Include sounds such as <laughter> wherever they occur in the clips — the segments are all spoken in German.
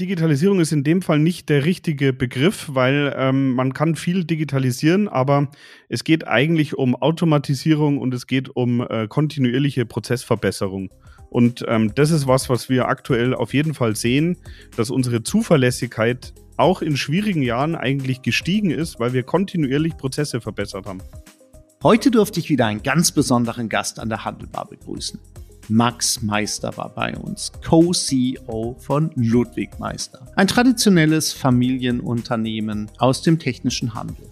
Digitalisierung ist in dem Fall nicht der richtige Begriff, weil ähm, man kann viel digitalisieren, aber es geht eigentlich um Automatisierung und es geht um äh, kontinuierliche Prozessverbesserung. Und ähm, das ist was, was wir aktuell auf jeden Fall sehen, dass unsere Zuverlässigkeit auch in schwierigen Jahren eigentlich gestiegen ist, weil wir kontinuierlich Prozesse verbessert haben. Heute durfte ich wieder einen ganz besonderen Gast an der Handelbar begrüßen. Max Meister war bei uns, Co-CEO von Ludwig Meister, ein traditionelles Familienunternehmen aus dem technischen Handel.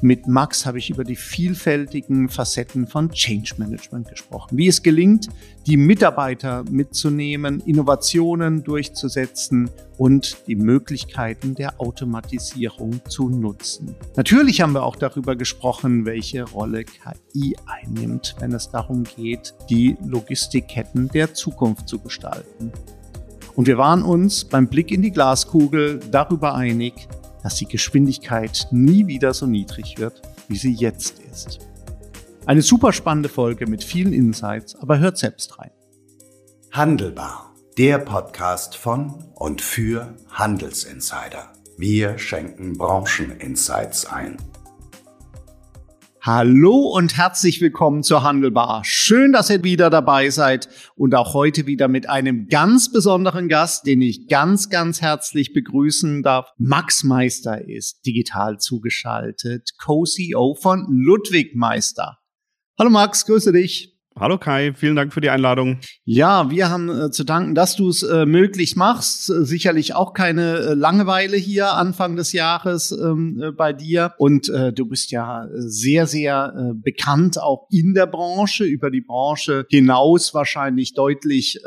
Mit Max habe ich über die vielfältigen Facetten von Change Management gesprochen. Wie es gelingt, die Mitarbeiter mitzunehmen, Innovationen durchzusetzen und die Möglichkeiten der Automatisierung zu nutzen. Natürlich haben wir auch darüber gesprochen, welche Rolle KI einnimmt, wenn es darum geht, die Logistikketten der Zukunft zu gestalten. Und wir waren uns beim Blick in die Glaskugel darüber einig, dass die Geschwindigkeit nie wieder so niedrig wird, wie sie jetzt ist. Eine super spannende Folge mit vielen Insights, aber hört selbst rein. Handelbar, der Podcast von und für Handelsinsider. Wir schenken Brancheninsights ein. Hallo und herzlich willkommen zur Handelbar. Schön, dass ihr wieder dabei seid und auch heute wieder mit einem ganz besonderen Gast, den ich ganz, ganz herzlich begrüßen darf. Max Meister ist digital zugeschaltet, Co-CEO von Ludwig Meister. Hallo Max, grüße dich. Hallo Kai, vielen Dank für die Einladung. Ja, wir haben äh, zu danken, dass du es äh, möglich machst. Äh, sicherlich auch keine äh, Langeweile hier Anfang des Jahres ähm, äh, bei dir. Und äh, du bist ja sehr, sehr bekannt auch in der Branche, über die Branche hinaus wahrscheinlich deutlich,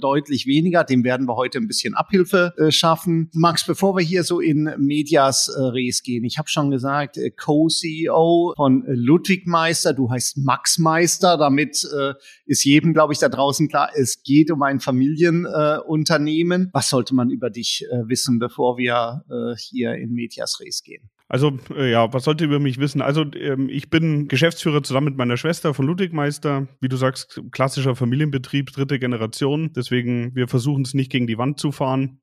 deutlich weniger. Dem werden wir heute ein bisschen Abhilfe schaffen. Max, bevor wir hier so in Medias Res gehen, ich habe schon gesagt, Co-CEO von Ludwig Meister, du heißt Max Meister, damit äh, ist jedem, glaube ich, da draußen klar, es geht um ein Familienunternehmen. Äh, Was sollte man über dich äh, wissen, bevor wir äh, hier in Medias Res gehen? Also äh, ja, was sollte über mich wissen? Also ähm, ich bin Geschäftsführer zusammen mit meiner Schwester von Ludwigmeister. Wie du sagst, klassischer Familienbetrieb, dritte Generation. Deswegen, wir versuchen es nicht gegen die Wand zu fahren.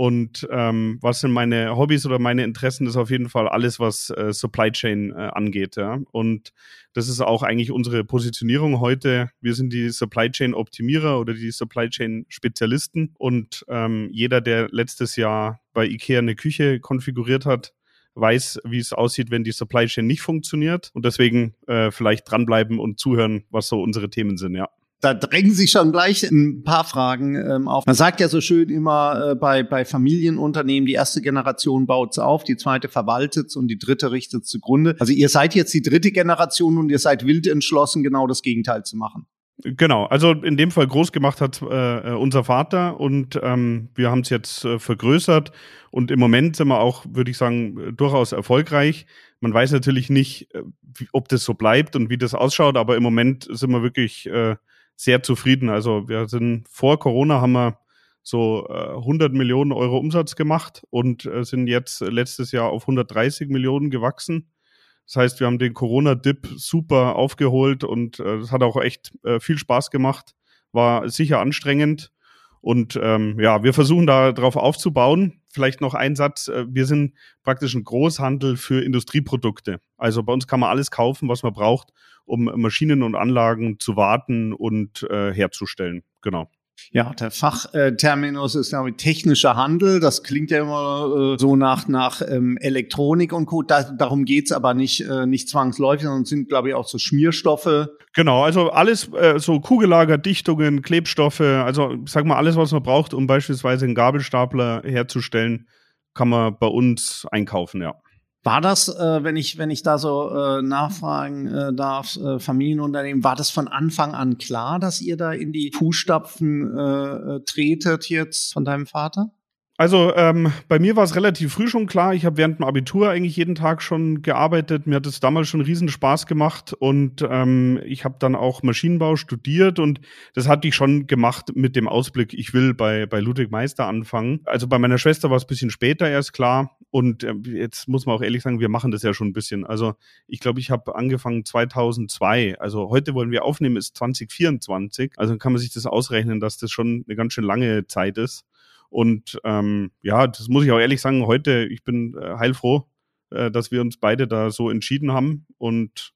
Und ähm, was sind meine Hobbys oder meine Interessen, ist auf jeden Fall alles, was äh, Supply Chain äh, angeht. Ja? Und das ist auch eigentlich unsere Positionierung heute. Wir sind die Supply Chain Optimierer oder die Supply Chain Spezialisten. Und ähm, jeder, der letztes Jahr bei IKEA eine Küche konfiguriert hat, weiß, wie es aussieht, wenn die Supply Chain nicht funktioniert. Und deswegen äh, vielleicht dranbleiben und zuhören, was so unsere Themen sind, ja da drängen sich schon gleich ein paar Fragen ähm, auf. Man sagt ja so schön immer äh, bei, bei Familienunternehmen, die erste Generation baut es auf, die zweite verwaltet es und die dritte richtet zugrunde. Also ihr seid jetzt die dritte Generation und ihr seid wild entschlossen, genau das Gegenteil zu machen. Genau, also in dem Fall groß gemacht hat äh, unser Vater und ähm, wir haben es jetzt äh, vergrößert und im Moment sind wir auch, würde ich sagen, durchaus erfolgreich. Man weiß natürlich nicht, äh, wie, ob das so bleibt und wie das ausschaut, aber im Moment sind wir wirklich äh, sehr zufrieden. Also wir sind vor Corona haben wir so äh, 100 Millionen Euro Umsatz gemacht und äh, sind jetzt letztes Jahr auf 130 Millionen gewachsen. Das heißt, wir haben den Corona-Dip super aufgeholt und äh, das hat auch echt äh, viel Spaß gemacht. War sicher anstrengend. Und ähm, ja, wir versuchen da drauf aufzubauen. Vielleicht noch ein Satz. Äh, wir sind praktisch ein Großhandel für Industrieprodukte. Also bei uns kann man alles kaufen, was man braucht um Maschinen und Anlagen zu warten und äh, herzustellen. Genau. Ja, der Fachterminus ist ja technischer Handel. Das klingt ja immer äh, so nach, nach ähm, Elektronik und Co. Da, darum geht's aber nicht, äh, nicht zwangsläufig, sondern sind, glaube ich, auch so Schmierstoffe. Genau, also alles, äh, so Kugellager, Dichtungen, Klebstoffe, also sag mal, alles, was man braucht, um beispielsweise einen Gabelstapler herzustellen, kann man bei uns einkaufen, ja. War das, äh, wenn ich wenn ich da so äh, nachfragen äh, darf, äh, Familienunternehmen, war das von Anfang an klar, dass ihr da in die Fußstapfen äh, äh tretet jetzt von deinem Vater? Also ähm, bei mir war es relativ früh schon klar. Ich habe während dem Abitur eigentlich jeden Tag schon gearbeitet. Mir hat es damals schon riesen Spaß gemacht und ähm, ich habe dann auch Maschinenbau studiert und das hatte ich schon gemacht mit dem Ausblick, ich will bei, bei Ludwig Meister anfangen. Also bei meiner Schwester war es ein bisschen später erst klar und äh, jetzt muss man auch ehrlich sagen, wir machen das ja schon ein bisschen. Also ich glaube, ich habe angefangen 2002. Also heute wollen wir aufnehmen, ist 2024. Also kann man sich das ausrechnen, dass das schon eine ganz schön lange Zeit ist. Und ähm, ja, das muss ich auch ehrlich sagen, heute, ich bin äh, heilfroh, äh, dass wir uns beide da so entschieden haben. Und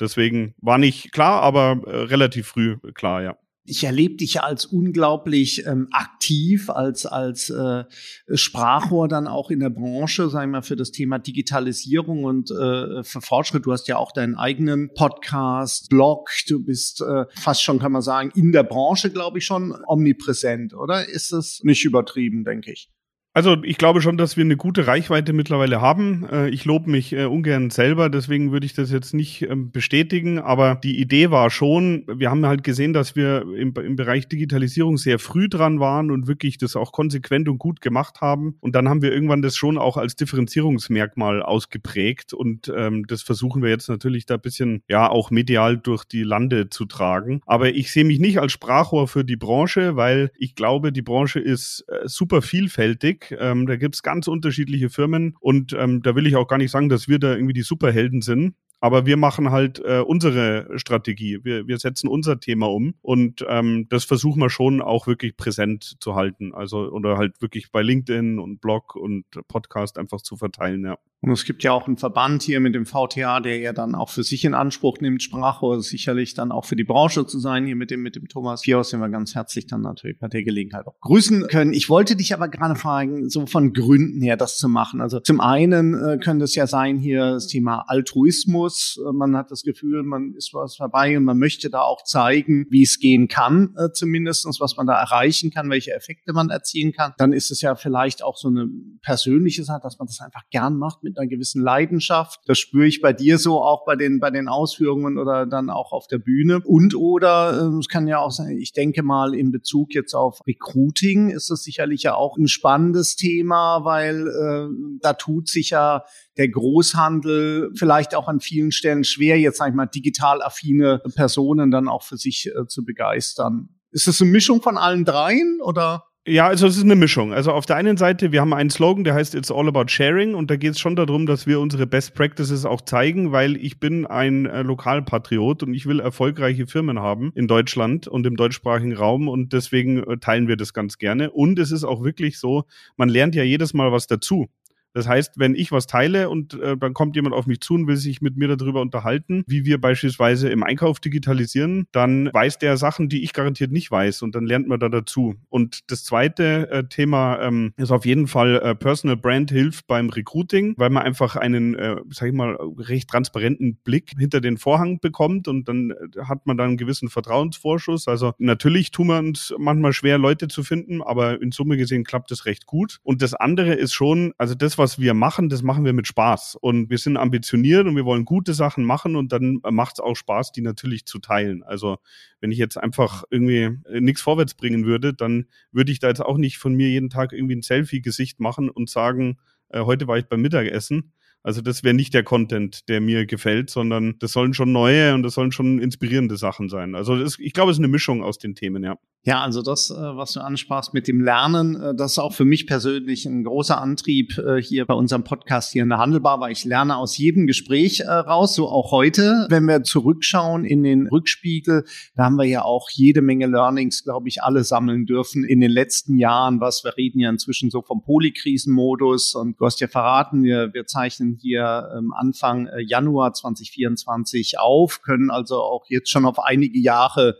deswegen war nicht klar, aber äh, relativ früh klar, ja ich erlebe dich ja als unglaublich ähm, aktiv, als, als äh, Sprachrohr dann auch in der Branche, sagen wir mal, für das Thema Digitalisierung und äh, für Fortschritt. Du hast ja auch deinen eigenen Podcast, Blog, du bist äh, fast schon, kann man sagen, in der Branche, glaube ich, schon omnipräsent, oder? Ist es nicht übertrieben, denke ich? Also ich glaube schon, dass wir eine gute Reichweite mittlerweile haben. Äh, ich lobe mich äh, ungern selber, deswegen würde ich das jetzt nicht ähm, bestätigen. Aber die Idee war schon, wir haben halt gesehen, dass wir im, im Bereich Digitalisierung sehr früh dran waren und wirklich das auch konsequent und gut gemacht haben. Und dann haben wir irgendwann das schon auch als Differenzierungsmerkmal ausgeprägt. Und ähm, das versuchen wir jetzt natürlich da ein bisschen, ja, auch medial durch die Lande zu tragen. Aber ich sehe mich nicht als Sprachrohr für die Branche, weil ich glaube, die Branche ist äh, super vielfältig ähm, da gibt es ganz unterschiedliche Firmen und ähm, da will ich auch gar nicht sagen, dass wir da irgendwie die Superhelden sind. Aber wir machen halt äh, unsere Strategie. Wir, wir setzen unser Thema um und ähm, das versuchen wir schon auch wirklich präsent zu halten. Also oder halt wirklich bei LinkedIn und Blog und Podcast einfach zu verteilen, ja. Und es gibt ja auch einen Verband hier mit dem VTA, der ja dann auch für sich in Anspruch nimmt, Sprache sicherlich dann auch für die Branche zu sein, hier mit dem, mit dem Thomas Fios, den wir ganz herzlich dann natürlich bei der Gelegenheit auch grüßen können. Ich wollte dich aber gerade fragen, so von Gründen her das zu machen. Also zum einen äh, könnte es ja sein hier das Thema Altruismus. Äh, man hat das Gefühl, man ist was vorbei und man möchte da auch zeigen, wie es gehen kann, äh, zumindestens, was man da erreichen kann, welche Effekte man erzielen kann. Dann ist es ja vielleicht auch so eine persönliche Sache, dass man das einfach gern macht mit mit einer gewissen Leidenschaft. Das spüre ich bei dir so auch bei den, bei den Ausführungen oder dann auch auf der Bühne. Und oder äh, es kann ja auch sein, ich denke mal in Bezug jetzt auf Recruiting ist das sicherlich ja auch ein spannendes Thema, weil äh, da tut sich ja der Großhandel vielleicht auch an vielen Stellen schwer, jetzt sage ich mal digital affine Personen dann auch für sich äh, zu begeistern. Ist das eine Mischung von allen dreien oder? Ja, also es ist eine Mischung. Also auf der einen Seite, wir haben einen Slogan, der heißt It's all about sharing und da geht es schon darum, dass wir unsere Best Practices auch zeigen, weil ich bin ein äh, Lokalpatriot und ich will erfolgreiche Firmen haben in Deutschland und im deutschsprachigen Raum und deswegen äh, teilen wir das ganz gerne. Und es ist auch wirklich so, man lernt ja jedes Mal was dazu. Das heißt, wenn ich was teile und äh, dann kommt jemand auf mich zu und will sich mit mir darüber unterhalten, wie wir beispielsweise im Einkauf digitalisieren, dann weiß der Sachen, die ich garantiert nicht weiß und dann lernt man da dazu. Und das zweite äh, Thema ähm, ist auf jeden Fall äh, Personal Brand hilft beim Recruiting, weil man einfach einen, äh, sag ich mal, recht transparenten Blick hinter den Vorhang bekommt und dann äh, hat man dann einen gewissen Vertrauensvorschuss. Also natürlich tun wir uns manchmal schwer, Leute zu finden, aber in Summe gesehen klappt es recht gut. Und das andere ist schon, also das, wir machen, das machen wir mit Spaß. Und wir sind ambitioniert und wir wollen gute Sachen machen und dann macht es auch Spaß, die natürlich zu teilen. Also wenn ich jetzt einfach irgendwie äh, nichts vorwärts bringen würde, dann würde ich da jetzt auch nicht von mir jeden Tag irgendwie ein Selfie-Gesicht machen und sagen, äh, heute war ich beim Mittagessen. Also das wäre nicht der Content, der mir gefällt, sondern das sollen schon neue und das sollen schon inspirierende Sachen sein. Also das, ich glaube, es ist eine Mischung aus den Themen, ja. Ja, also das, äh, was du ansprachst mit dem Lernen, äh, das ist auch für mich persönlich ein großer Antrieb äh, hier bei unserem Podcast hier in der Handelbar, weil ich lerne aus jedem Gespräch raus, so auch heute. Wenn wir zurückschauen in den Rückspiegel, da haben wir ja auch jede Menge Learnings, glaube ich, alle sammeln dürfen in den letzten Jahren. Was wir reden ja inzwischen so vom Polykrisenmodus und du hast ja verraten, wir, wir zeichnen hier ähm, Anfang Januar 2024 auf, können also auch jetzt schon auf einige Jahre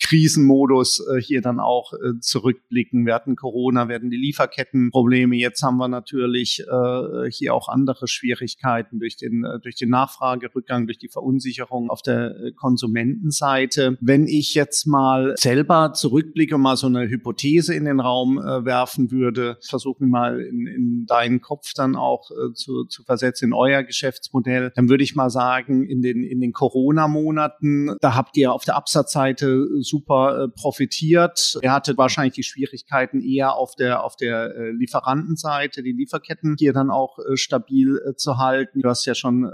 Krisenmodus äh, hier dann auch äh, zurückblicken. Wir hatten Corona, wir hatten die Lieferkettenprobleme. Jetzt haben wir natürlich äh, hier auch andere Schwierigkeiten durch den, äh, durch den Nachfragerückgang, durch die Verunsicherung auf der äh, Konsumentenseite. Wenn ich jetzt mal selber zurückblicke und mal so eine Hypothese in den Raum äh, werfen würde, versuchen mal in, in deinen Kopf dann auch äh, zu, zu versetzen, in euer Geschäftsmodell, dann würde ich mal sagen, in den, in den Corona-Monaten, da habt ihr auf der Absatzseite super äh, profitiert. Er hatte wahrscheinlich die Schwierigkeiten eher auf der, auf der äh, Lieferantenseite, die Lieferketten hier dann auch äh, stabil zu halten. Du hast ja schon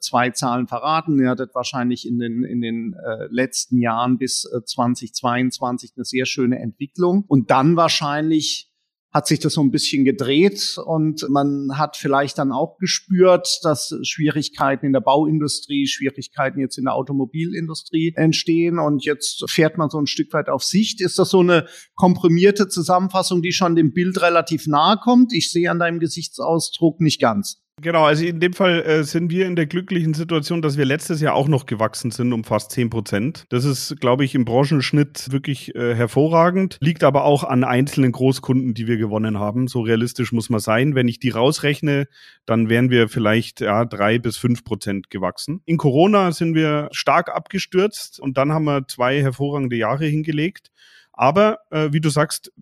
zwei Zahlen verraten. Ihr hattet wahrscheinlich in den, in den letzten Jahren bis äh, 2022 eine sehr schöne Entwicklung und dann wahrscheinlich hat sich das so ein bisschen gedreht und man hat vielleicht dann auch gespürt, dass Schwierigkeiten in der Bauindustrie, Schwierigkeiten jetzt in der Automobilindustrie entstehen und jetzt fährt man so ein Stück weit auf Sicht. Ist das so eine komprimierte Zusammenfassung, die schon dem Bild relativ nahe kommt? Ich sehe an deinem Gesichtsausdruck nicht ganz. Genau, also in dem Fall äh, sind wir in der glücklichen Situation, dass wir letztes Jahr auch noch gewachsen sind um fast 10 Prozent. Das ist, glaube ich, im Branchenschnitt wirklich äh, hervorragend, liegt aber auch an einzelnen Großkunden, die wir gewonnen haben. So realistisch muss man sein. Wenn ich die rausrechne, dann wären wir vielleicht ja, drei bis fünf Prozent gewachsen. In Corona sind wir stark abgestürzt und dann haben wir zwei hervorragende Jahre hingelegt. Aber äh, wie du sagst,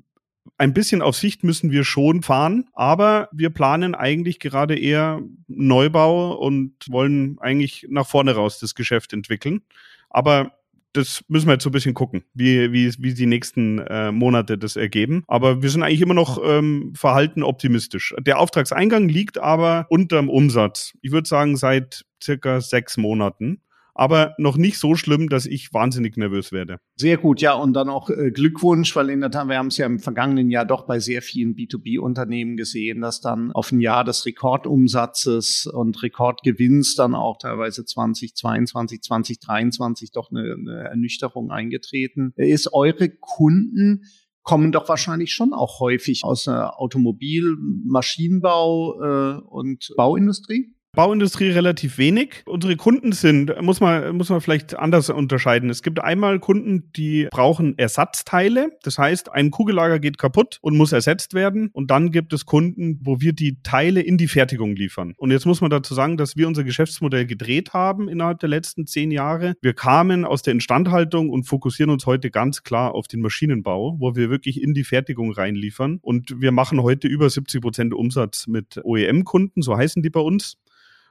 ein bisschen auf Sicht müssen wir schon fahren, aber wir planen eigentlich gerade eher Neubau und wollen eigentlich nach vorne raus das Geschäft entwickeln. Aber das müssen wir jetzt so ein bisschen gucken, wie, wie, wie die nächsten äh, Monate das ergeben. Aber wir sind eigentlich immer noch ähm, verhalten optimistisch. Der Auftragseingang liegt aber unterm Umsatz. Ich würde sagen, seit circa sechs Monaten aber noch nicht so schlimm, dass ich wahnsinnig nervös werde. Sehr gut, ja, und dann auch äh, Glückwunsch, weil in der Tat, wir haben es ja im vergangenen Jahr doch bei sehr vielen B2B-Unternehmen gesehen, dass dann auf ein Jahr des Rekordumsatzes und Rekordgewinns dann auch teilweise 2022, 2023 doch eine, eine Ernüchterung eingetreten ist. Eure Kunden kommen doch wahrscheinlich schon auch häufig aus der Automobil-, Maschinenbau äh, und Bauindustrie? Bauindustrie relativ wenig. Unsere Kunden sind, muss man, muss man vielleicht anders unterscheiden. Es gibt einmal Kunden, die brauchen Ersatzteile. Das heißt, ein Kugellager geht kaputt und muss ersetzt werden. Und dann gibt es Kunden, wo wir die Teile in die Fertigung liefern. Und jetzt muss man dazu sagen, dass wir unser Geschäftsmodell gedreht haben innerhalb der letzten zehn Jahre. Wir kamen aus der Instandhaltung und fokussieren uns heute ganz klar auf den Maschinenbau, wo wir wirklich in die Fertigung reinliefern. Und wir machen heute über 70 Prozent Umsatz mit OEM-Kunden, so heißen die bei uns.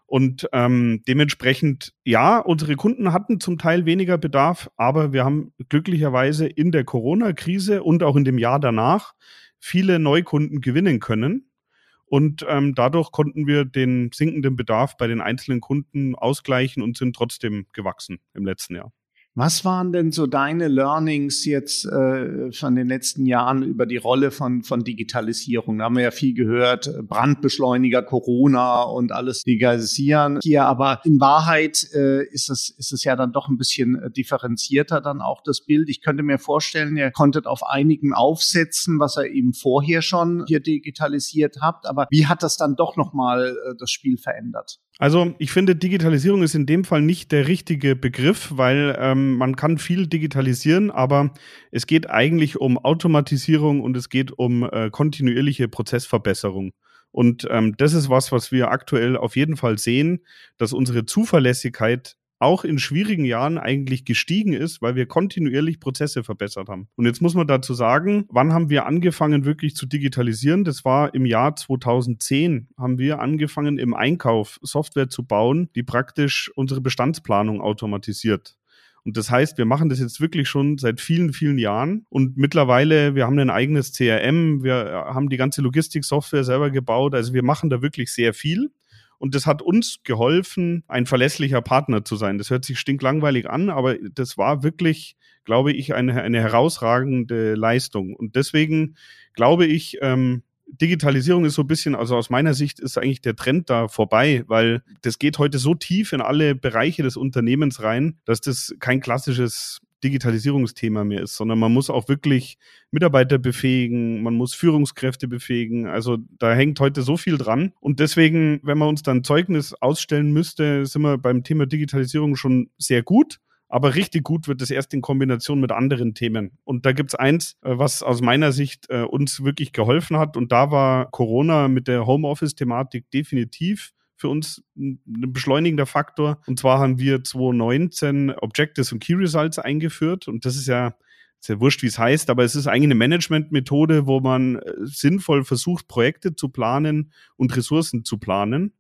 Und ähm, dementsprechend, ja, unsere Kunden hatten zum Teil weniger Bedarf, aber wir haben glücklicherweise in der Corona-Krise und auch in dem Jahr danach viele Neukunden gewinnen können. Und ähm, dadurch konnten wir den sinkenden Bedarf bei den einzelnen Kunden ausgleichen und sind trotzdem gewachsen im letzten Jahr. Was waren denn so deine Learnings jetzt äh, von den letzten Jahren über die Rolle von, von Digitalisierung? Da haben wir ja viel gehört, Brandbeschleuniger, Corona und alles digitalisieren. Hier aber in Wahrheit äh, ist, es, ist es ja dann doch ein bisschen äh, differenzierter dann auch das Bild. Ich könnte mir vorstellen, ihr konntet auf einigen aufsetzen, was ihr eben vorher schon hier digitalisiert habt. Aber wie hat das dann doch nochmal äh, das Spiel verändert? Also ich finde, Digitalisierung ist in dem Fall nicht der richtige Begriff, weil ähm, man kann viel digitalisieren, aber es geht eigentlich um Automatisierung und es geht um äh, kontinuierliche Prozessverbesserung. Und ähm, das ist was, was wir aktuell auf jeden Fall sehen, dass unsere Zuverlässigkeit auch in schwierigen Jahren eigentlich gestiegen ist, weil wir kontinuierlich Prozesse verbessert haben. Und jetzt muss man dazu sagen, wann haben wir angefangen wirklich zu digitalisieren? Das war im Jahr 2010 haben wir angefangen im Einkauf Software zu bauen, die praktisch unsere Bestandsplanung automatisiert. Und das heißt, wir machen das jetzt wirklich schon seit vielen, vielen Jahren. Und mittlerweile, wir haben ein eigenes CRM, wir haben die ganze Logistiksoftware selber gebaut. Also wir machen da wirklich sehr viel. Und das hat uns geholfen, ein verlässlicher Partner zu sein. Das hört sich stinklangweilig an, aber das war wirklich, glaube ich, eine, eine herausragende Leistung. Und deswegen glaube ich, ähm, Digitalisierung ist so ein bisschen, also aus meiner Sicht ist eigentlich der Trend da vorbei, weil das geht heute so tief in alle Bereiche des Unternehmens rein, dass das kein klassisches Digitalisierungsthema mehr ist, sondern man muss auch wirklich Mitarbeiter befähigen, man muss Führungskräfte befähigen. Also da hängt heute so viel dran. Und deswegen, wenn man uns dann Zeugnis ausstellen müsste, sind wir beim Thema Digitalisierung schon sehr gut. Aber richtig gut wird es erst in Kombination mit anderen Themen. Und da gibt es eins, äh, was aus meiner Sicht äh, uns wirklich geholfen hat. Und da war Corona mit der Homeoffice-Thematik definitiv für uns ein beschleunigender Faktor. Und zwar haben wir 2019 Objectives und Key Results eingeführt. Und das ist ja, ja wurscht, wie es heißt, aber es ist eigentlich eine Managementmethode, wo man äh, sinnvoll versucht, Projekte zu planen und Ressourcen zu planen.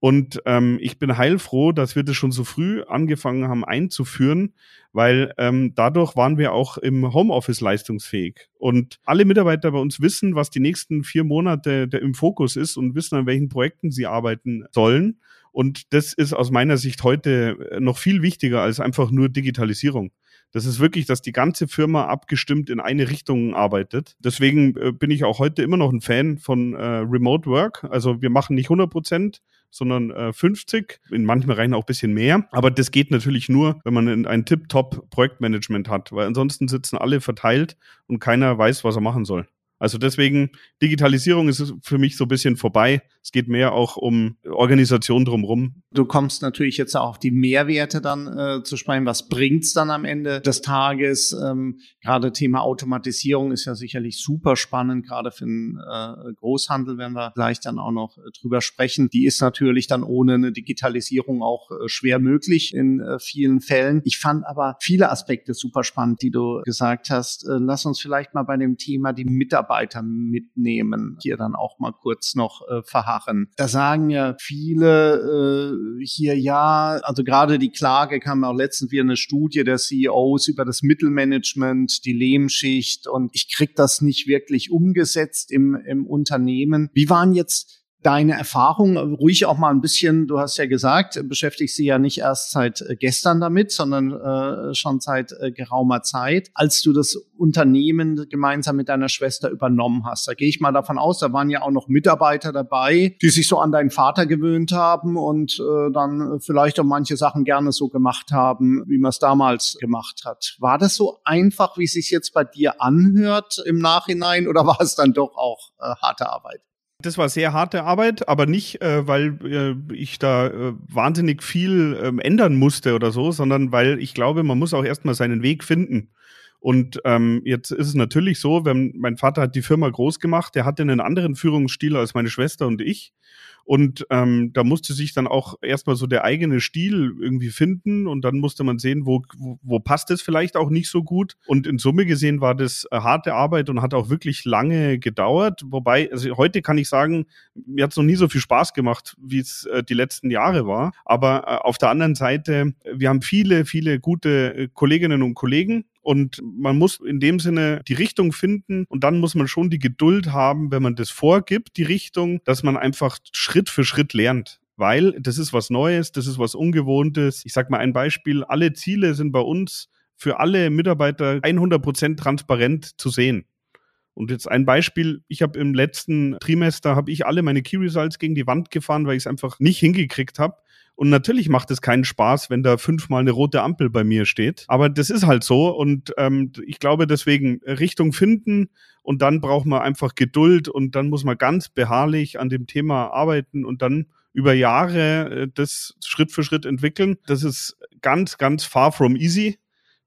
Und ähm, ich bin heilfroh, dass wir das schon so früh angefangen haben einzuführen, weil ähm, dadurch waren wir auch im Homeoffice leistungsfähig. Und alle Mitarbeiter bei uns wissen, was die nächsten vier Monate im Fokus ist und wissen, an welchen Projekten sie arbeiten sollen. Und das ist aus meiner Sicht heute noch viel wichtiger als einfach nur Digitalisierung Das ist wirklich, dass die ganze Firma abgestimmt in eine Richtung arbeitet. Deswegen äh, bin ich auch heute immer noch ein Fan von äh, Remote Work. Also wir machen nicht 100 Prozent, sondern äh, 50. In manchen Bereichen auch ein bisschen mehr. Aber das geht natürlich nur, wenn man ein tip-top Projektmanagement hat, weil ansonsten sitzen alle verteilt und keiner weiß, was er machen soll. Also deswegen, Digitalisierung ist für mich so ein bisschen vorbei. Es geht mehr auch um Organisation drumherum. Du kommst natürlich jetzt auch auf die Mehrwerte dann äh, zu sprechen. Was bringt's dann am Ende des Tages? Ähm, gerade Thema Automatisierung ist ja sicherlich super spannend, gerade für den äh, Großhandel werden wir gleich dann auch noch äh, drüber sprechen. Die ist natürlich dann ohne eine Digitalisierung auch äh, schwer möglich in äh, vielen Fällen. Ich fand aber viele Aspekte super spannend, die du gesagt hast. Äh, lass uns vielleicht mal bei dem Thema die Mitarbeiter mitnehmen, hier dann auch mal kurz noch äh, verharren. Da sagen ja viele äh, hier ja, also gerade die Klage kam auch letztens wieder eine Studie der CEOs über das Mittelmanagement, die Lehmschicht und ich krieg das nicht wirklich umgesetzt im, im Unternehmen. Wie waren jetzt deine Erfahrung ruhig auch mal ein bisschen, du hast ja gesagt, beschäftigst sie ja nicht erst seit äh, gestern damit, sondern äh, schon seit äh, geraumer Zeit, als du das Unternehmen gemeinsam mit deiner Schwester übernommen hast. Da gehe ich mal davon aus, da waren ja auch noch Mitarbeiter dabei, die sich so an deinen Vater gewöhnt haben und äh, dann vielleicht auch manche Sachen gerne so gemacht haben, wie man es damals gemacht hat. War das so einfach, wie es sich jetzt bei dir anhört im Nachhinein oder <laughs> war es dann doch auch äh, harte Arbeit? Das war sehr harte Arbeit, aber nicht, äh, weil äh, ich da äh, wahnsinnig viel ähm, ändern musste oder so, sondern weil ich glaube, man muss auch erstmal seinen Weg finden. Und ähm, jetzt ist es natürlich so, wenn mein Vater hat die Firma groß gemacht, der hatte einen anderen Führungsstil als meine Schwester und ich. Und ähm, da musste sich dann auch erstmal so der eigene Stil irgendwie finden und dann musste man sehen, wo, wo, wo passt es vielleicht auch nicht so gut. Und in Summe gesehen war das äh, harte Arbeit und hat auch wirklich lange gedauert. Wobei, also heute kann ich sagen, mir hat es noch nie so viel Spaß gemacht, wie es äh, die letzten Jahre war. Aber äh, auf der anderen Seite, wir haben viele, viele gute äh, Kolleginnen und Kollegen und man muss in dem Sinne die Richtung finden und dann muss man schon die Geduld haben, wenn man das vorgibt, die Richtung, dass man einfach Schritt für Schritt lernt weil das ist was Neues, das ist was Ungewohntes. Ich sage mal ein Beispiel, alle Ziele sind bei uns für alle Mitarbeiter 100 Prozent transparent zu sehen. Und jetzt ein Beispiel, ich habe im letzten Trimester, habe ich alle meine Key Results gegen die Wand gefahren, weil ich es einfach nicht hingekriegt habe. Und natürlich macht es keinen Spaß, wenn da fünfmal eine rote Ampel bei mir steht. Aber das ist halt so. Und ähm, ich glaube deswegen Richtung finden und dann braucht man einfach Geduld und dann muss man ganz beharrlich an dem Thema arbeiten und dann über Jahre äh, das Schritt für Schritt entwickeln. Das ist ganz, ganz far from easy.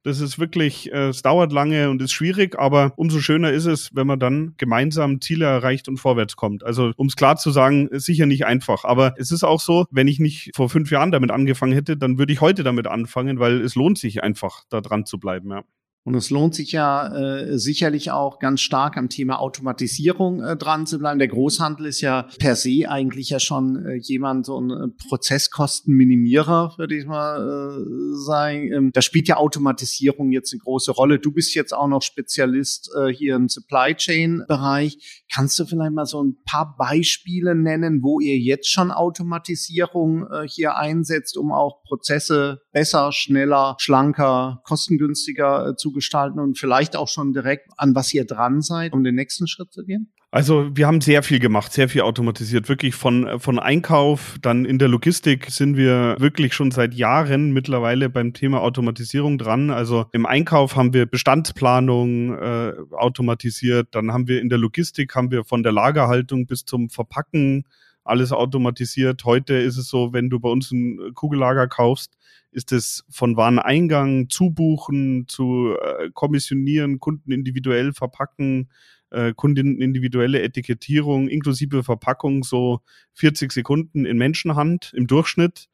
Das ist wirklich, äh, es dauert lange und ist schwierig, aber umso schöner ist es, wenn man dann gemeinsam Ziele erreicht und vorwärts kommt. Also um es klar zu sagen, ist sicher nicht einfach. Aber es ist auch so, wenn ich nicht vor fünf Jahren damit angefangen hätte, dann würde ich heute damit anfangen, weil es lohnt sich einfach, da dran zu bleiben. Ja. Und es lohnt sich ja äh, sicherlich auch ganz stark am Thema Automatisierung äh, dran zu bleiben. Der Großhandel ist ja per se eigentlich ja schon äh, jemand, so ein äh, Prozesskostenminimierer, würde ich mal äh, sagen. Ähm, da spielt ja Automatisierung jetzt eine große Rolle. Du bist jetzt auch noch Spezialist äh, hier im Supply Chain Bereich. Kannst du vielleicht mal so ein paar Beispiele nennen, wo ihr jetzt schon Automatisierung äh, hier einsetzt, um auch Prozesse besser, schneller, schlanker, kostengünstiger äh, zu gestalten und vielleicht auch schon direkt an was ihr dran seid, um den nächsten Schritt zu gehen? Also wir haben sehr viel gemacht, sehr viel automatisiert. Wirklich von, von Einkauf, dann in der Logistik sind wir wirklich schon seit Jahren mittlerweile beim Thema Automatisierung dran. Also im Einkauf haben wir Bestandsplanung äh, automatisiert, dann haben wir in der Logistik, haben wir von der Lagerhaltung bis zum Verpacken alles automatisiert. Heute ist es so, wenn du bei uns ein Kugellager kaufst, ist es von Wareneingang, Zubuchen, zu äh, kommissionieren, Kunden individuell verpacken, äh, Kunden individuelle Etikettierung inklusive Verpackung so 40 Sekunden in Menschenhand im Durchschnitt.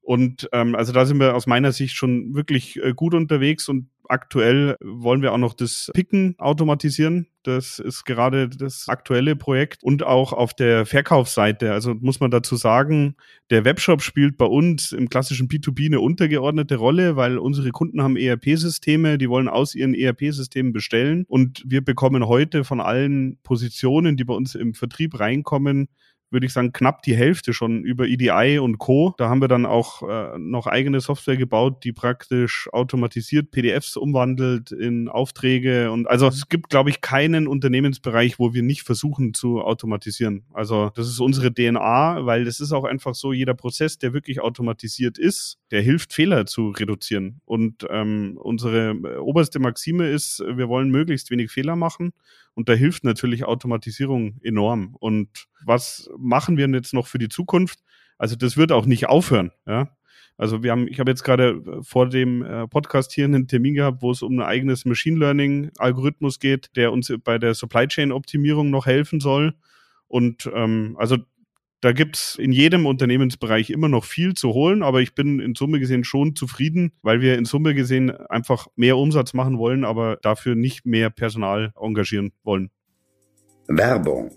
Und ähm, also da sind wir aus meiner Sicht schon wirklich äh, gut unterwegs und aktuell wollen wir auch noch das Picken automatisieren. Das ist gerade das aktuelle Projekt. Und auch auf der Verkaufsseite. Also muss man dazu sagen, der Webshop spielt bei uns im klassischen B2B eine untergeordnete Rolle, weil unsere Kunden haben ERP-Systeme, die wollen aus ihren ERP-Systemen bestellen. Und wir bekommen heute von allen Positionen, die bei uns im Vertrieb reinkommen, würde ich sagen, knapp die Hälfte schon über EDI und Co. Da haben wir dann auch äh, noch eigene Software gebaut, die praktisch automatisiert PDFs umwandelt in Aufträge. Und also es gibt, glaube ich, keinen Unternehmensbereich, wo wir nicht versuchen zu automatisieren. Also das ist unsere DNA, weil es ist auch einfach so, jeder Prozess, der wirklich automatisiert ist, der hilft, Fehler zu reduzieren. Und ähm, unsere oberste Maxime ist, wir wollen möglichst wenig Fehler machen. Und da hilft natürlich Automatisierung enorm. Und was machen wir jetzt noch für die Zukunft? Also das wird auch nicht aufhören. Ja? Also wir haben, ich habe jetzt gerade vor dem äh, Podcast hier einen Termin gehabt, wo es um ein eigenes Machine Learning Algorithmus geht, der uns bei der Supply Chain Optimierung noch helfen soll. Und ähm, also da gibt's in jedem Unternehmensbereich immer noch viel zu holen, aber ich bin in Summe gesehen schon zufrieden, weil wir in Summe gesehen einfach mehr Umsatz machen wollen, aber dafür nicht mehr Personal engagieren wollen. Werbung.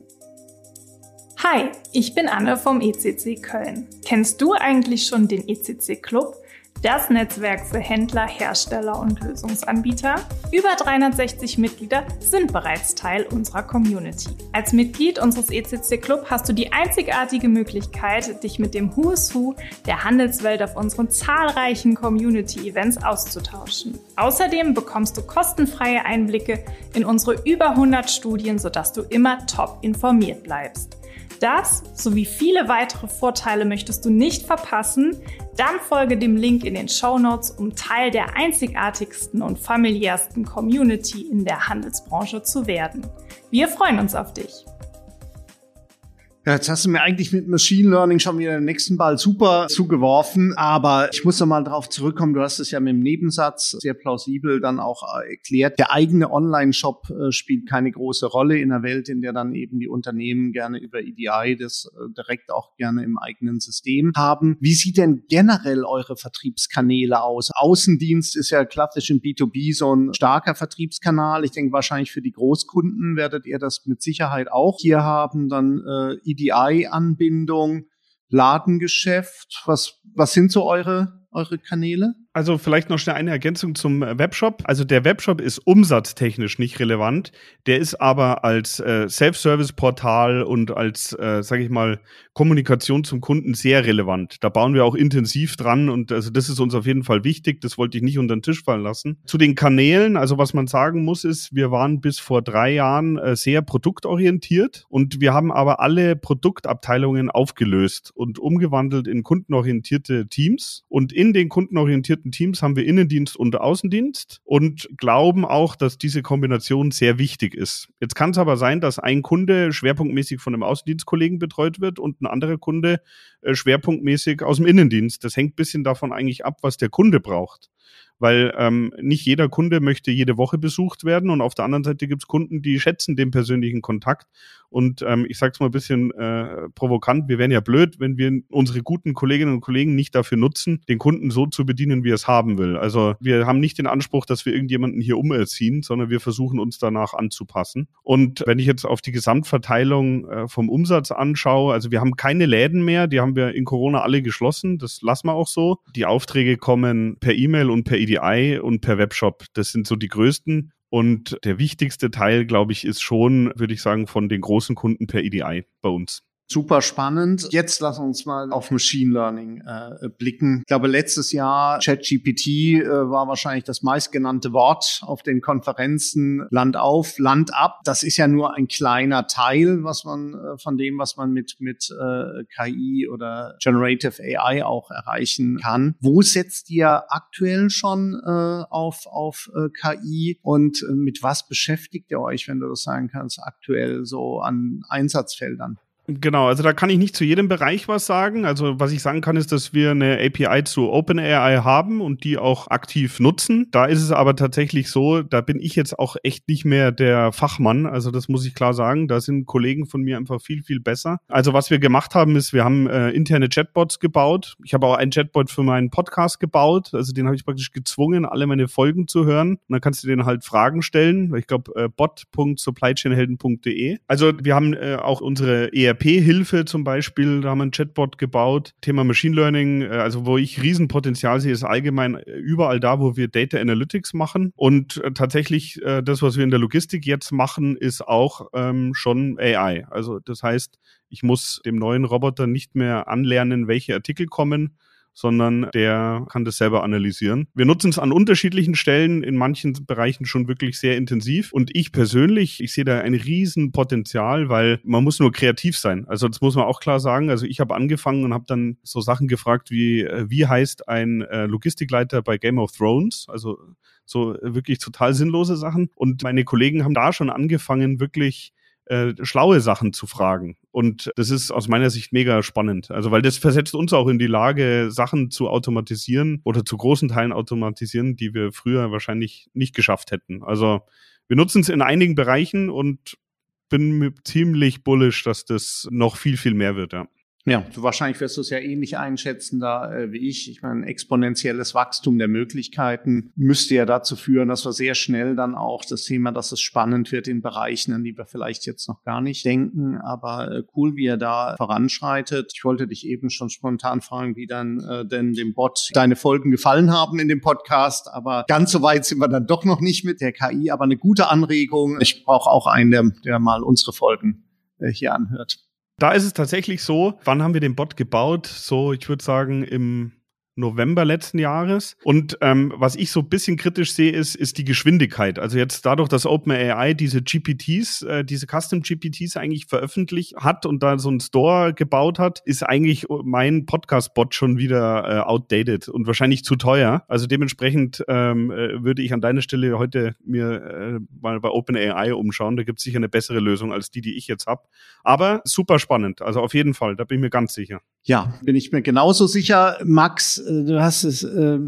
Hi, ich bin Anne vom ECC Köln. Kennst du eigentlich schon den ECC Club? Das Netzwerk für Händler, Hersteller und Lösungsanbieter. Über 360 Mitglieder sind bereits Teil unserer Community. Als Mitglied unseres ECC Club hast du die einzigartige Möglichkeit, dich mit dem Who's Who der Handelswelt auf unseren zahlreichen Community-Events auszutauschen. Außerdem bekommst du kostenfreie Einblicke in unsere über 100 Studien, sodass du immer top informiert bleibst. Das sowie viele weitere Vorteile möchtest du nicht verpassen, dann folge dem Link in den Show Notes, um Teil der einzigartigsten und familiärsten Community in der Handelsbranche zu werden. Wir freuen uns auf dich. Ja, jetzt hast du mir eigentlich mit Machine Learning schon wieder den nächsten Ball super zugeworfen, aber ich muss noch mal darauf zurückkommen. Du hast es ja mit dem Nebensatz sehr plausibel dann auch äh, erklärt. Der eigene Online-Shop äh, spielt keine große Rolle in einer Welt, in der dann eben die Unternehmen gerne über EDI das äh, direkt auch gerne im eigenen System haben. Wie sieht denn generell eure Vertriebskanäle aus? Außendienst ist ja klassisch in B2B so ein starker Vertriebskanal. Ich denke wahrscheinlich für die Großkunden werdet ihr das mit Sicherheit auch hier haben. Dann EDI-Anbindung, Ladengeschäft? Was, was sind so eure, eure Kanäle? Also vielleicht noch schnell eine Ergänzung zum Webshop. Also der Webshop ist umsatztechnisch nicht relevant. Der ist aber als äh, Self-Service-Portal und als, äh, sage ich mal, Kommunikation zum Kunden sehr relevant. Da bauen wir auch intensiv dran und also das ist uns auf jeden Fall wichtig. Das wollte ich nicht unter den Tisch fallen lassen. Zu den Kanälen, also was man sagen muss, ist, wir waren bis vor drei Jahren äh, sehr produktorientiert und wir haben aber alle Produktabteilungen aufgelöst und umgewandelt in kundenorientierte Teams. Und in den kundenorientierten organisierten Teams haben wir Innendienst und Außendienst und glauben auch, dass diese Kombination sehr wichtig ist. Jetzt kann es aber sein, dass ein Kunde schwerpunktmäßig von einem Außendienstkollegen betreut wird und ein anderer Kunde äh, schwerpunktmäßig aus dem Innendienst. Das hängt bisschen davon eigentlich ab, was der Kunde braucht weil ähm, nicht jeder Kunde möchte jede Woche besucht werden und auf der anderen Seite gibt es Kunden, die schätzen den persönlichen Kontakt und ähm, ich sage es mal ein bisschen äh, provokant, wir wären ja blöd, wenn wir unsere guten Kolleginnen und Kollegen nicht dafür nutzen, den Kunden so zu bedienen, wie er es haben will. Also wir haben nicht den Anspruch, dass wir irgendjemanden hier umerziehen, sondern wir versuchen uns danach anzupassen. Und wenn ich jetzt auf die Gesamtverteilung äh, vom Umsatz anschaue, also wir haben keine Läden mehr, die haben wir in Corona alle geschlossen, das lassen wir auch so. Die Aufträge kommen per E-Mail und per API und per Webshop. Das sind so die größten. Und der wichtigste Teil, glaube ich, ist schon, würde ich sagen, von den großen Kunden per EDI bei uns. Super spannend. Jetzt lass uns mal auf Machine Learning äh, blicken. Ich glaube, letztes Jahr ChatGPT äh, war wahrscheinlich das meistgenannte Wort auf den Konferenzen Land auf, Land ab. Das ist ja nur ein kleiner Teil, was man äh, von dem, was man mit mit äh, KI oder Generative AI auch erreichen kann. Wo setzt ihr aktuell schon äh, auf auf äh, KI und äh, mit was beschäftigt ihr euch, wenn du das sagen kannst, aktuell so an Einsatzfeldern? Genau, also da kann ich nicht zu jedem Bereich was sagen. Also was ich sagen kann, ist, dass wir eine API zu OpenAI haben und die auch aktiv nutzen. Da ist es aber tatsächlich so, da bin ich jetzt auch echt nicht mehr der Fachmann. Also das muss ich klar sagen. Da sind Kollegen von mir einfach viel, viel besser. Also was wir gemacht haben, ist, wir haben äh, interne Chatbots gebaut. Ich habe auch einen Chatbot für meinen Podcast gebaut. Also den habe ich praktisch gezwungen, alle meine Folgen zu hören. Und dann kannst du denen halt Fragen stellen. Ich glaube, äh, bot.supplychainhelden.de. Also wir haben äh, auch unsere ER ERP-Hilfe zum Beispiel, da haben wir einen Chatbot gebaut. Thema Machine Learning, äh, also wo ich Riesenpotenzial sehe, ist allgemein überall da, wo wir Data Analytics machen. Und äh, tatsächlich äh, das, was wir in der Logistik jetzt machen, ist auch ähm, schon AI. Also das heißt, ich muss dem neuen Roboter nicht mehr anlernen, welche Artikel kommen, sondern der kann das selber analysieren. Wir nutzen es an unterschiedlichen Stellen, in manchen Bereichen schon wirklich sehr intensiv. Und ich persönlich, ich sehe da ein Riesenpotenzial, weil man muss nur kreativ sein. Also das muss man auch klar sagen. Also ich habe angefangen und habe dann so Sachen gefragt wie, äh, wie heißt ein äh, Logistikleiter bei Game of Thrones? Also so wirklich total sinnlose Sachen. Und meine Kollegen haben da schon angefangen, wirklich äh, schlaue Sachen zu fragen. Und das ist aus meiner Sicht mega spannend. Also, weil das versetzt uns auch in die Lage, Sachen zu automatisieren oder zu großen Teilen automatisieren, die wir früher wahrscheinlich nicht geschafft hätten. Also, wir nutzen es in einigen Bereichen und bin ziemlich bullish, dass das noch viel, viel mehr wird, ja. Ja, du wahrscheinlich wirst du es ja ähnlich einschätzen da äh, wie ich. Ich meine, exponentielles Wachstum der Möglichkeiten müsste ja dazu führen, dass wir sehr schnell dann auch das Thema, dass es spannend wird in Bereichen, an die wir vielleicht jetzt noch gar nicht denken. Aber äh, cool, wie er da voranschreitet. Ich wollte dich eben schon spontan fragen, wie dann äh, denn dem Bot deine Folgen gefallen haben in dem Podcast. Aber ganz so weit sind wir dann doch noch nicht mit der KI. Aber eine gute Anregung. Ich brauche auch einen, der, der mal unsere Folgen äh, hier anhört. Da ist es tatsächlich so, wann haben wir den Bot gebaut? So, ich würde sagen, im November letzten Jahres. Und ähm, was ich so ein bisschen kritisch sehe, ist, ist die Geschwindigkeit. Also jetzt dadurch, dass OpenAI diese GPTs, äh, diese Custom GPTs eigentlich veröffentlicht hat und da so einen Store gebaut hat, ist eigentlich mein Podcast-Bot schon wieder äh, outdated und wahrscheinlich zu teuer. Also dementsprechend ähm, äh, würde ich an deiner Stelle heute mir äh, mal bei OpenAI umschauen. Da gibt es sicher eine bessere Lösung als die, die ich jetzt habe. Aber super spannend. Also auf jeden Fall, da bin ich mir ganz sicher. Ja, bin ich mir genauso sicher. Max, äh, du hast es äh,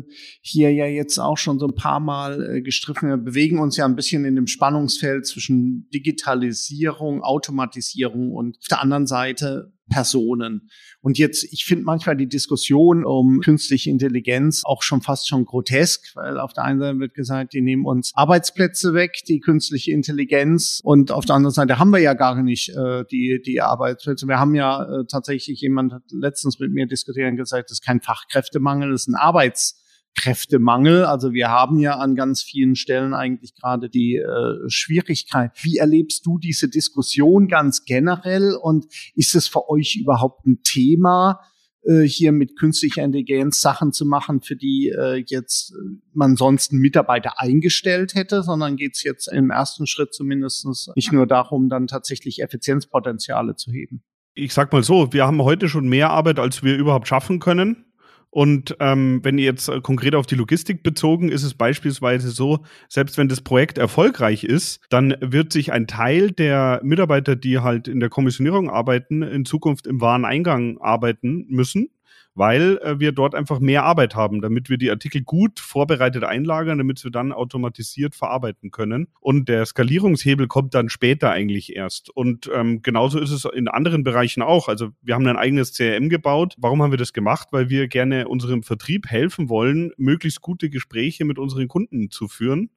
hier ja jetzt auch schon so ein paar Mal äh, gestriffen. Wir bewegen uns ja ein bisschen in dem Spannungsfeld zwischen Digitalisierung, Automatisierung und auf der anderen Seite Personen. Und jetzt, ich finde manchmal die Diskussion um künstliche Intelligenz auch schon fast schon grotesk, weil auf der einen Seite wird gesagt, die nehmen uns Arbeitsplätze weg, die künstliche Intelligenz, und auf der anderen Seite haben wir ja gar nicht äh, die, die Arbeitsplätze. Wir haben ja äh, tatsächlich, jemand hat letztens mit mir diskutiert und gesagt, das ist kein Fachkräftemangel, das ist ein Arbeits Kräftemangel. Also wir haben ja an ganz vielen Stellen eigentlich gerade die äh, Schwierigkeit. Wie erlebst du diese Diskussion ganz generell und ist es für euch überhaupt ein Thema? äh, hier mit künstlicher Intelligenz Sachen zu machen, für die äh, jetzt äh, man sonst einen Mitarbeiter eingestellt hätte, sondern geht es jetzt im ersten Schritt zumindest nicht nur darum, dann tatsächlich Effizienzpotenziale zu heben. Ich sag mal so, wir haben heute schon mehr Arbeit, als wir überhaupt schaffen können. Und ähm, wenn ihr jetzt äh, konkret auf die Logistik bezogen, ist es beispielsweise so, selbst wenn das Projekt erfolgreich ist, dann wird sich ein Teil der Mitarbeiter, die halt in der Kommissionierung arbeiten, in Zukunft im Wareneingang arbeiten müssen weil äh, wir dort einfach mehr Arbeit haben, damit wir die Artikel gut vorbereitet einlagern, damit wir dann automatisiert verarbeiten können. Und der Skalierungshebel kommt dann später eigentlich erst. Und ähm, genauso ist es in anderen Bereichen auch. Also wir haben ein eigenes CRM gebaut. Warum haben wir das gemacht? Weil wir gerne unserem Vertrieb helfen wollen, möglichst gute Gespräche mit unseren Kunden zu führen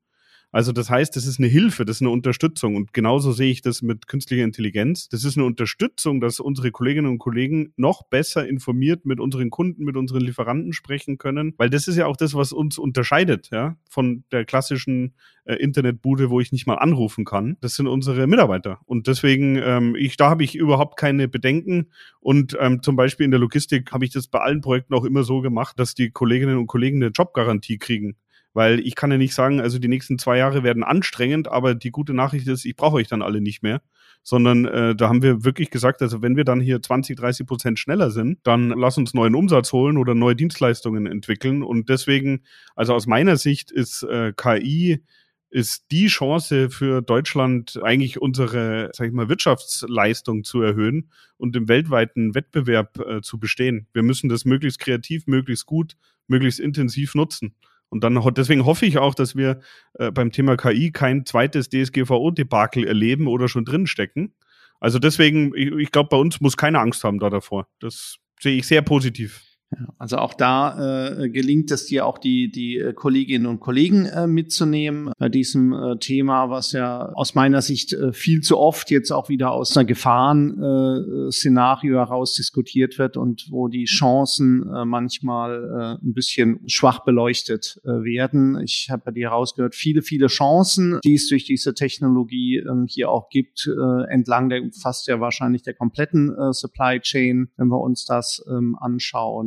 also das heißt, das ist eine Hilfe, das ist eine Unterstützung. Und genauso sehe ich das mit künstlicher Intelligenz. Das ist eine Unterstützung, dass unsere Kolleginnen und Kollegen noch besser informiert mit unseren Kunden, mit unseren Lieferanten sprechen können. Weil das ist ja auch das, was uns unterscheidet, ja, von der klassischen äh, Internetbude, wo ich nicht mal anrufen kann. Das sind unsere Mitarbeiter. Und deswegen, ähm, ich, da habe ich überhaupt keine Bedenken. Und ähm, zum Beispiel in der Logistik habe ich das bei allen Projekten auch immer so gemacht, dass die Kolleginnen und Kollegen eine Jobgarantie kriegen weil ich kann ja nicht sagen, also die nächsten zwei Jahre werden anstrengend, aber die gute Nachricht ist, ich brauche euch dann alle nicht mehr, sondern äh, da haben wir wirklich gesagt, also wenn wir dann hier 20, 30 Prozent schneller sind, dann lass uns neuen Umsatz holen oder neue Dienstleistungen entwickeln und deswegen, also aus meiner Sicht ist äh, KI ist die Chance für Deutschland eigentlich unsere, sag ich mal, Wirtschaftsleistung zu erhöhen und im weltweiten Wettbewerb äh, zu bestehen. Wir müssen das möglichst kreativ, möglichst gut, möglichst intensiv nutzen. Und dann deswegen hoffe ich auch, dass wir äh, beim Thema KI kein zweites DSGVO-Debakel erleben oder schon drin stecken. Also deswegen, ich, ich glaube, bei uns muss keine Angst haben da davor. Das sehe ich sehr positiv. Ja, also auch da äh, gelingt es dir auch die, die äh, Kolleginnen und Kollegen äh, mitzunehmen bei diesem äh, Thema, was ja aus meiner Sicht äh, viel zu oft jetzt auch wieder aus einer Gefahren-Szenario heraus diskutiert wird und wo die Chancen äh, manchmal äh, ein bisschen schwach beleuchtet äh, werden. Ich habe bei dir herausgehört, viele, viele Chancen, die es durch diese Technologie äh, hier auch gibt, äh, entlang der fast ja wahrscheinlich der kompletten äh, Supply Chain, wenn wir uns das ähm,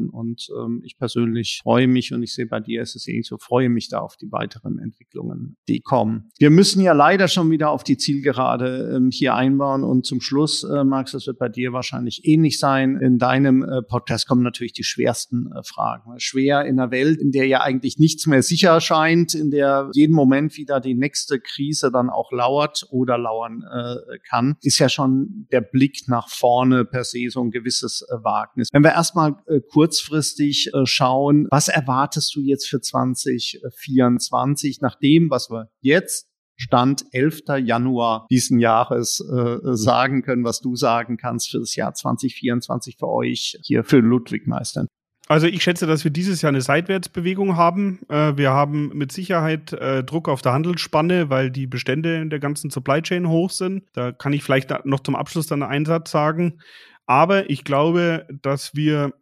Und ähm, ich persönlich freue mich und ich sehe bei dir ist es ähnlich so, freue mich da auf die weiteren Entwicklungen, die kommen. Wir müssen ja leider schon wieder auf die Zielgerade ähm, hier einbauen und zum Schluss, äh, Max, das wird bei dir wahrscheinlich ähnlich sein. In deinem äh, Podcast kommen natürlich die schwersten äh, Fragen. Schwer in einer Welt, in der ja eigentlich nichts mehr sicher scheint, in der jeden Moment wieder die nächste Krise dann auch lauert oder lauern äh, kann, ist ja schon der Blick nach vorne per se so ein gewisses äh, Wagnis. Wenn wir erstmal äh, kurz kurzfristig äh, schauen, was erwartest du jetzt für 2024 nach dem, was wir jetzt Stand 11. Januar diesen Jahres äh, sagen können, was du sagen kannst für das Jahr 2024 für euch hier für Ludwig Meistern. Also ich schätze, dass wir dieses Jahr eine Seitwärtsbewegung haben. Äh, wir haben mit Sicherheit äh, Druck auf der Handelsspanne, weil die Bestände in der ganzen Supply Chain hoch sind. Da kann ich vielleicht noch zum Abschluss dann einen Einsatz sagen. Aber ich glaube, dass wir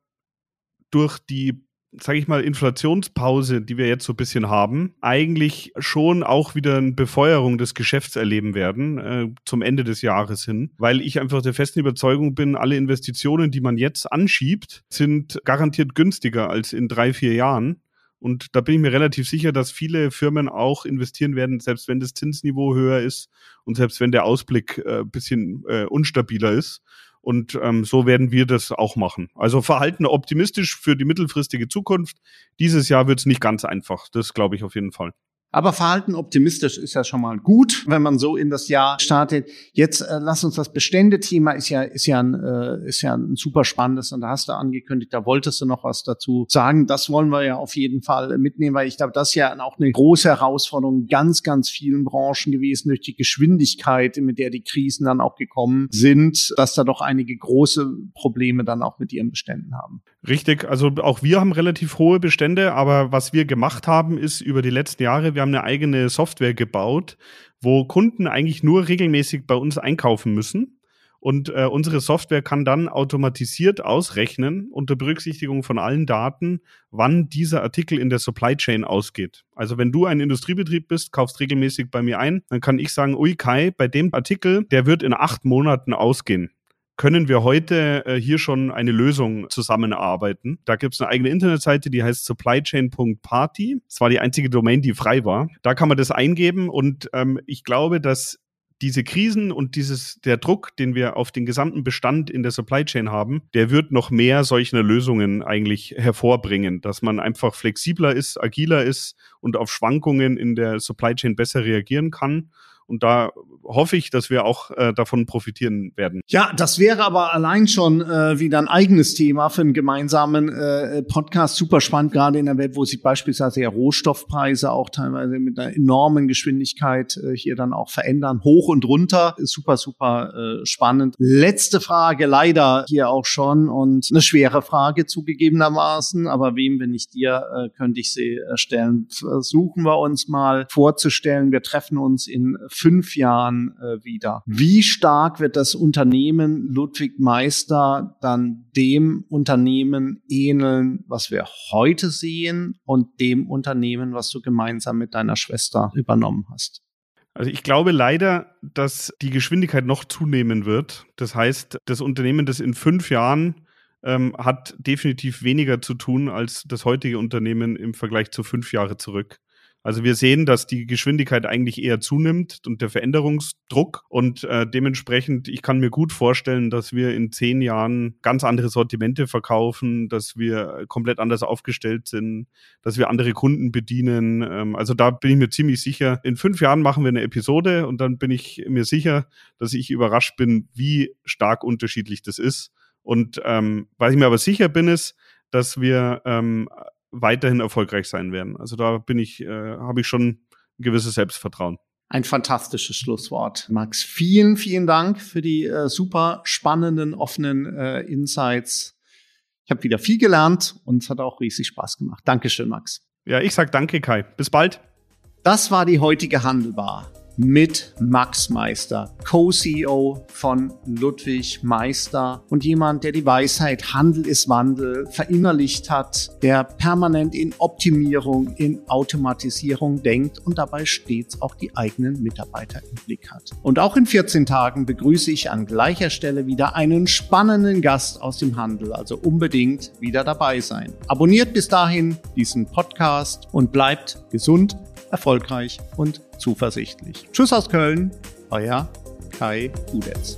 durch die sage ich mal, Inflationspause, die wir jetzt so ein bisschen haben, eigentlich schon auch wieder eine Befeuerung des Geschäfts erleben werden äh, zum Ende des Jahres hin, weil ich einfach der festen Überzeugung bin, alle Investitionen, die man jetzt anschiebt, sind garantiert günstiger als in drei, vier Jahren. Und da bin ich mir relativ sicher, dass viele Firmen auch investieren werden, selbst wenn das Zinsniveau höher ist und selbst wenn der Ausblick äh, bisschen äh, unstabiler ist. Und ähm, so werden wir das auch machen. Also verhalten optimistisch für die mittelfristige Zukunft. Dieses Jahr wird es nicht ganz einfach. Das glaube ich auf jeden Fall. Aber Verhalten optimistisch ist ja schon mal gut, wenn man so in das Jahr startet. Jetzt äh, lass uns das Bestände-Thema ist ja ist ja ein äh, ist ja ein super spannendes und da hast du angekündigt, da wolltest du noch was dazu sagen. Das wollen wir ja auf jeden Fall mitnehmen, weil ich glaube, das ist ja auch eine große Herausforderung in ganz ganz vielen Branchen gewesen durch die Geschwindigkeit, mit der die Krisen dann auch gekommen sind, dass da doch einige große Probleme dann auch mit ihren Beständen haben. Richtig, also auch wir haben relativ hohe Bestände, aber was wir gemacht haben, ist über die letzten Jahre wir haben eine eigene Software gebaut, wo Kunden eigentlich nur regelmäßig bei uns einkaufen müssen. Und äh, unsere Software kann dann automatisiert ausrechnen, unter Berücksichtigung von allen Daten, wann dieser Artikel in der Supply Chain ausgeht. Also wenn du ein Industriebetrieb bist, kaufst regelmäßig bei mir ein, dann kann ich sagen, ui Kai, bei dem Artikel, der wird in acht Monaten ausgehen können wir heute äh, hier schon eine Lösung zusammenarbeiten. Da gibt es eine eigene Internetseite, die heißt supplychain.party. Das war die einzige Domain, die frei war. Da kann man das eingeben und ähm, ich glaube, dass diese Krisen und dieses, der Druck, den wir auf den gesamten Bestand in der Supply Chain haben, der wird noch mehr solcher Lösungen eigentlich hervorbringen, dass man einfach flexibler ist, agiler ist und auf Schwankungen in der Supply Chain besser reagieren kann. Und da hoffe ich, dass wir auch äh, davon profitieren werden. Ja, das wäre aber allein schon äh, wieder ein eigenes Thema für einen gemeinsamen äh, Podcast. Super spannend, gerade in der Welt, wo sich beispielsweise ja Rohstoffpreise auch teilweise mit einer enormen Geschwindigkeit äh, hier dann auch verändern. Hoch und runter. Super, super äh, spannend. Letzte Frage leider hier auch schon und eine schwere Frage zugegebenermaßen. Aber wem, wenn nicht dir, äh, könnte ich sie äh, stellen. Versuchen wir uns mal vorzustellen. Wir treffen uns in fünf Jahren äh, wieder. Wie stark wird das Unternehmen Ludwig Meister dann dem Unternehmen ähneln, was wir heute sehen und dem Unternehmen, was du gemeinsam mit deiner Schwester übernommen hast? Also ich glaube leider, dass die Geschwindigkeit noch zunehmen wird. Das heißt, das Unternehmen, das in fünf Jahren ähm, hat definitiv weniger zu tun als das heutige Unternehmen im Vergleich zu fünf Jahre zurück. Also wir sehen, dass die Geschwindigkeit eigentlich eher zunimmt und der Veränderungsdruck. Und äh, dementsprechend, ich kann mir gut vorstellen, dass wir in zehn Jahren ganz andere Sortimente verkaufen, dass wir komplett anders aufgestellt sind, dass wir andere Kunden bedienen. Ähm, also da bin ich mir ziemlich sicher. In fünf Jahren machen wir eine Episode und dann bin ich mir sicher, dass ich überrascht bin, wie stark unterschiedlich das ist. Und ähm, was ich mir aber sicher bin, ist, dass wir ähm, weiterhin erfolgreich sein werden. Also da bin ich, äh, habe ich schon ein gewisses Selbstvertrauen. Ein fantastisches Schlusswort, Max. Vielen, vielen Dank für die äh, super spannenden, offenen äh, Insights Ich habe wieder viel gelernt und es hat auch riesig Spaß gemacht. Dankeschön, Max. Ja, ich sag danke, Kai. Bis bald. Das war die heutige Handelbar mit Max Meister, Co-CEO von Ludwig Meister und jemand, der die Weisheit Handel ist Wandel verinnerlicht hat, der permanent in Optimierung, in Automatisierung denkt und dabei stets auch die eigenen Mitarbeiter im Blick hat. Und auch in 14 Tagen begrüße ich an gleicher Stelle wieder einen spannenden Gast aus dem Handel, also unbedingt wieder dabei sein. Abonniert bis dahin diesen Podcast und bleibt gesund, erfolgreich und zuversichtlich. Tschüss aus Köln, euer Kai Udetz.